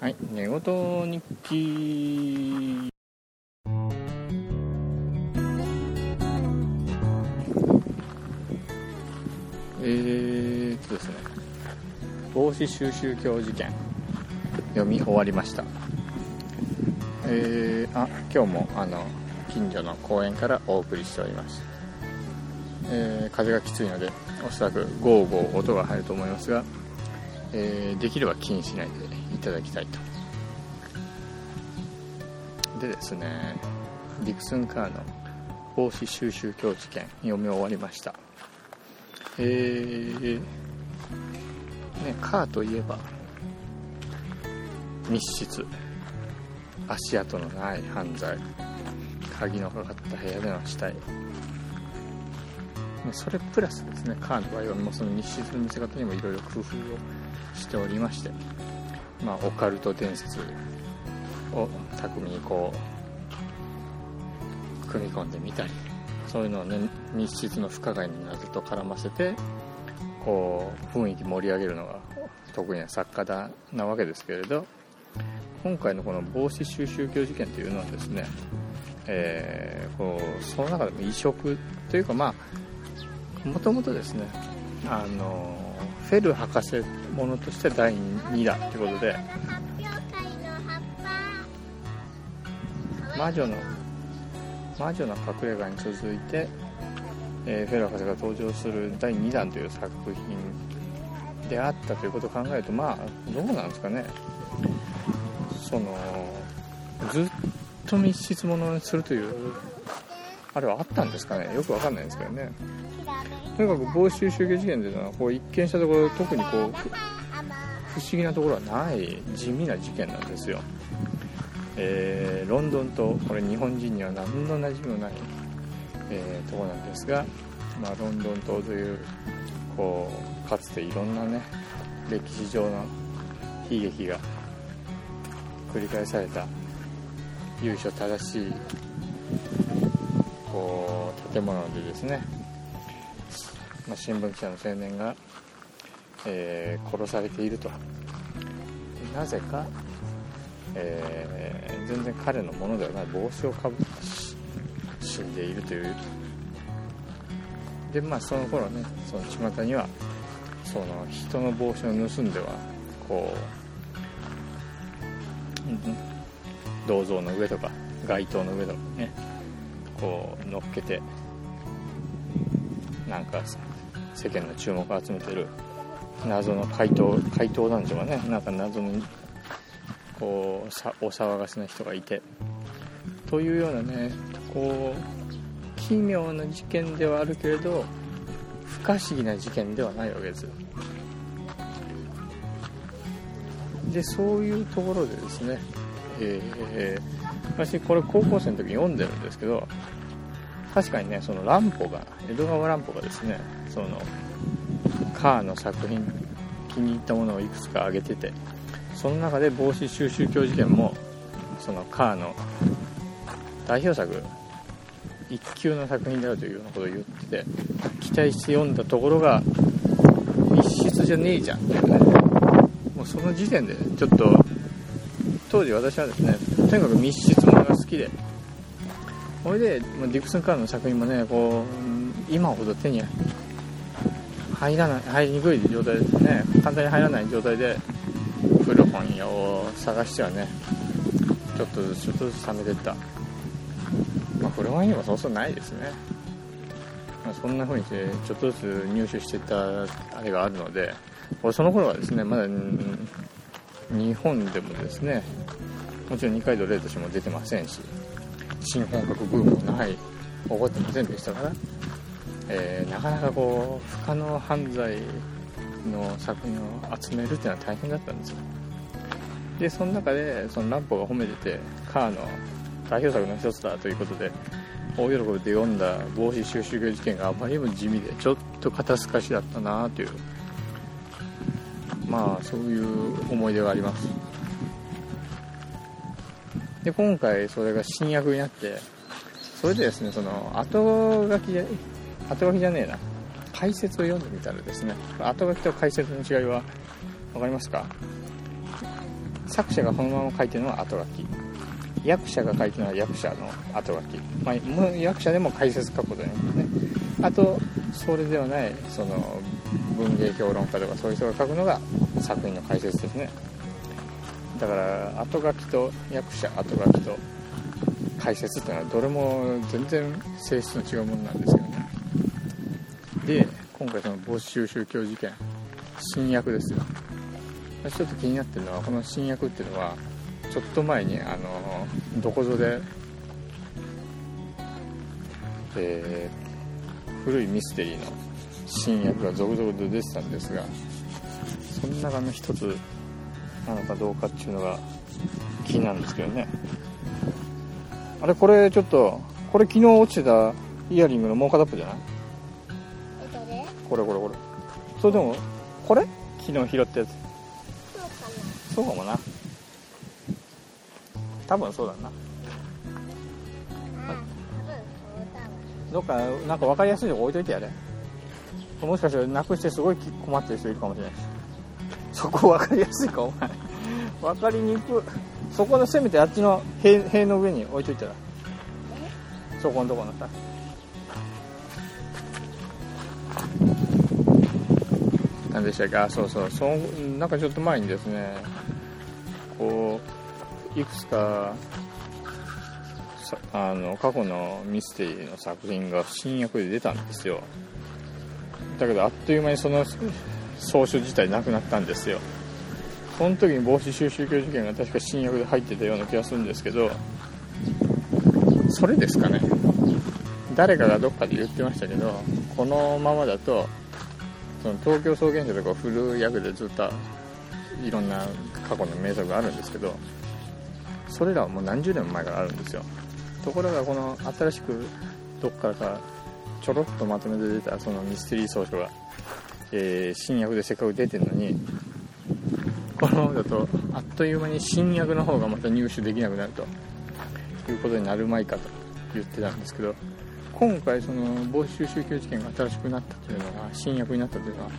はい、寝言日記。えーっとですね、帽子収集教事件、読み終わりました。えー、あ、今日もあの、近所の公園からお送りしております。えー風がきついので、おそらくゴーゴー音が入ると思いますが、えーできれば気にしないでいただきたいと。でですねディクスン・カーの帽子収集教事件読み終わりました。えー、ねカーといえば密室。足跡のない犯罪。鍵のかかった部屋での死体。それプラスですねカーの場合はもうその密室の見せ方にもいろいろ工夫をしておりまして、まあ、オカルト伝説を巧みにこう組み込んでみたりそういうのをね密室の不可解な謎と絡ませてこう雰囲気盛り上げるのが得意な作家だなわけですけれど今回のこの帽子収集教事件というのはですね、えーこうその中でも異色というかまあもともとですねあのフェル博士ものとして第2弾ということで。魔女の魔女の隠れ家に続いて、えーフェル博士が登場する第2弾という作品であったということを考えるとまあどうなんですかね。そのずっと密室ものにするというあれはあったんですかね。よくわかんないんですけどね。とにかく帽子収集事件というのはこう一見したところ特にこう不思議なところはない地味な事件なんですよ、えーロンドンとこれ日本人には何の馴染みもない、えーところなんですが、まあ、ロンドン島というこうかつていろんなね歴史上の悲劇が繰り返された由緒正しいこう建物でですねまあ、新聞記者の青年が、えー殺されていると。なぜか、えー全然彼のものではない帽子をかぶって死んでいるという。でまあその頃ねその巷にはその人の帽子を盗んではこう、うん銅像の上とか街灯の上とかねこう乗っけてなんか世間の注目を集めてる謎の怪盗怪盗男女がねなんか謎のこうさお騒がせな人がいて。というようなねこう奇妙な事件ではあるけれど不可思議な事件ではないわけです。でそういうところでですね、えー私これ高校生の時に読んでるんですけど確かにねその乱歩が江戸川乱歩がですねそのカーの作品気に入ったものをいくつか挙げててその中で帽子収集教事件もそのカーの代表作一級の作品であるというようなことを言ってて期待して読んだところが密室じゃねえじゃんっていうね。もうその時点でちょっと当時私はですねとにかく密室ものが好きでそれでまあディクスン・カーの作品もねこう今ほど手に入らない入りにくい状態ですね。簡単に入らない状態で古本屋を探してはねちょっとずつちょっとずつ貯めてった。まあ古本屋にもそうそうないですね、まあ、そんな風にしてちょっとずつ入手していったあれがあるので俺その頃はですねまだ日本でもですねもちろん二階堂レイとしても出てませんし新本格ブームもない起こってませんでしたから、えーなかなかこう不可能犯罪の作品を集めるっていうのは大変だったんですよ。でその中でそのランポが褒めててカーの代表作の一つだということで大喜びで読んだ帽子収集業事件があまりにも地味でちょっと肩透かしだったなというまあそういう思い出があります。で今回それが新訳になってそれでですねその後書き後書きじゃねえな。解説を読んでみたらですね後書きと解説の違いは分かりますか？作者がそのまま書いてるのは後書き。役者が書いてるのは役者の後書き、まあ、役者でも解説書くことになりますね。あとそれではないその文芸評論家とかそういう人が書くのが作品の解説ですね。だから後書きと役者後書きと解説っていうのはどれも全然性質の違うものなんですけどね。で今回その没収宗教事件新薬ですよ。ちょっと気になってるのはこの新薬っていうのはちょっと前にあのどこぞで、えー、古いミステリーの新薬が続々と出てたんですがその中の一つなのかどうかっていうのが気になるんですけどね。あれこれちょっとこれ昨日落ちてたイヤリングのもう片っぽじゃない？これこれこれ。それでもこれ？昨日拾ったやつ。そうかも。な。多分そうだな。どっかなんか分かりやすいとこ置いといてやれ。もしかしたらなくしてすごい困ってる人いるかもしれないしそこ分かりやすいかお前。分かりにくそこのせめてあっちの塀塀の上に置いといたら。そこのとこのさ。何でしたっけ？あそうそう。そのなんかちょっと前にですねこういくつかあの過去のミステリーの作品が新訳で出たんですよ。だけどあっという間にその総書自体なくなったんですよ。その時に防止収集教事件が確か新訳で入ってたような気がするんですけどそれですかね。誰かがどっかで言ってましたけどこのままだとその東京草原社とか古い役でずっといろんな過去の名作があるんですけどそれらはもう何十年も前からあるんですよ。ところがこの新しくどっからかちょろっとまとめて出たそのミステリー総書が、えー、新訳でせっかく出てるのにこのままだとあっという間に新訳の方がまた入手できなくなるということになるまいかと言ってたんですけど今回その防止収集事件が新しくなったというのが新訳になったというのは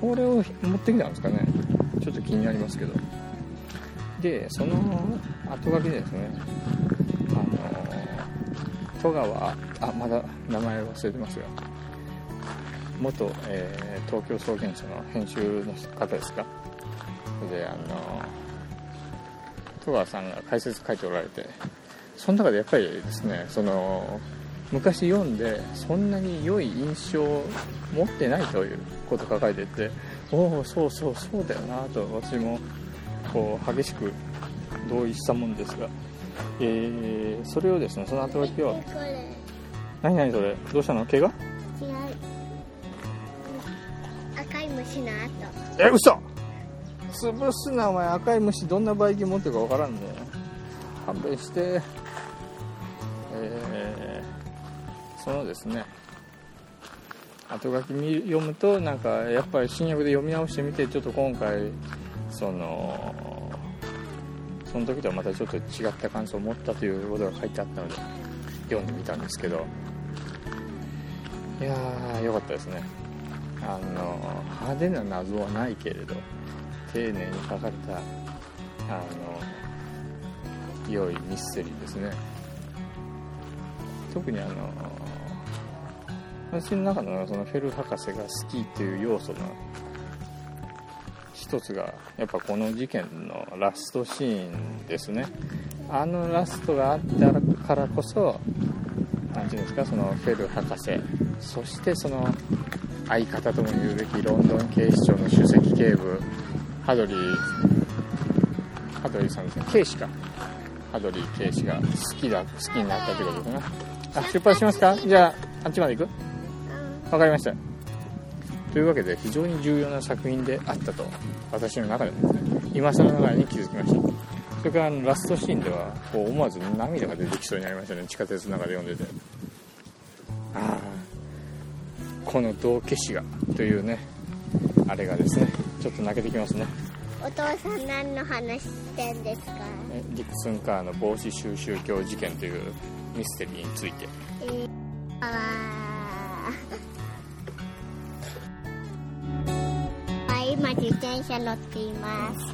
これを持ってきたんですかね。ちょっと気になりますけど。でその後書きでですねあの戸川あまだ名前忘れてますが元、えー、東京草原社の編集の方ですか？であの戸川さんが解説書いておられてその中でやっぱりですねその昔読んでそんなに良い印象を持ってないということ書かれてておおそうそうそうだよなと私もこう激しく同意したもんですが、えー、それをですねその後書きを何何それ？どうしたの？怪我？虫の後え嘘。潰すなお前赤い虫どんなバイキン持ってるか分からんね。勘弁してえー、そのですね。後書き読むとなんかやっぱり新訳で読み直してみてちょっと今回そのその時とはまたちょっと違った感想を持ったということが書いてあったので読んでみたんですけど。いやー良かったですね。あの派手な謎はないけれど丁寧に書かれたあの良いミステリーですね。特にあの私の中のそのフェル博士が好きっていう要素の一つがやっぱこの事件のラストシーンですね。あのラストがあったからこそ何て言うんですかそのフェル博士そしてその相方とも言うべきロンドン警視庁の首席警部ハドリーハドリーさんですね。警視かハドリー警視が好きだ好きになったということですね。あ出発しますか？じゃああっちまで行く？分かりました。というわけで非常に重要な作品であったと私の中でもですね今更ながらに気づきました。それからあのラストシーンではこう思わず涙が出てきそうになりましたね。地下鉄の中で読んでて。この道化師がというねあれがですねちょっと泣けてきますね。お父さん何の話してんですか？ディクスンカーの帽子収集教事件というミステリーについて、えー、あ今自転車乗っています。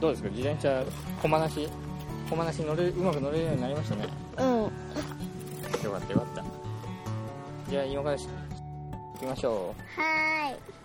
どうですか？自転車駒なし駒なし乗れうまく乗れるようになりましたね。うん。よかったよかった。じゃあ今からきましょう。はい。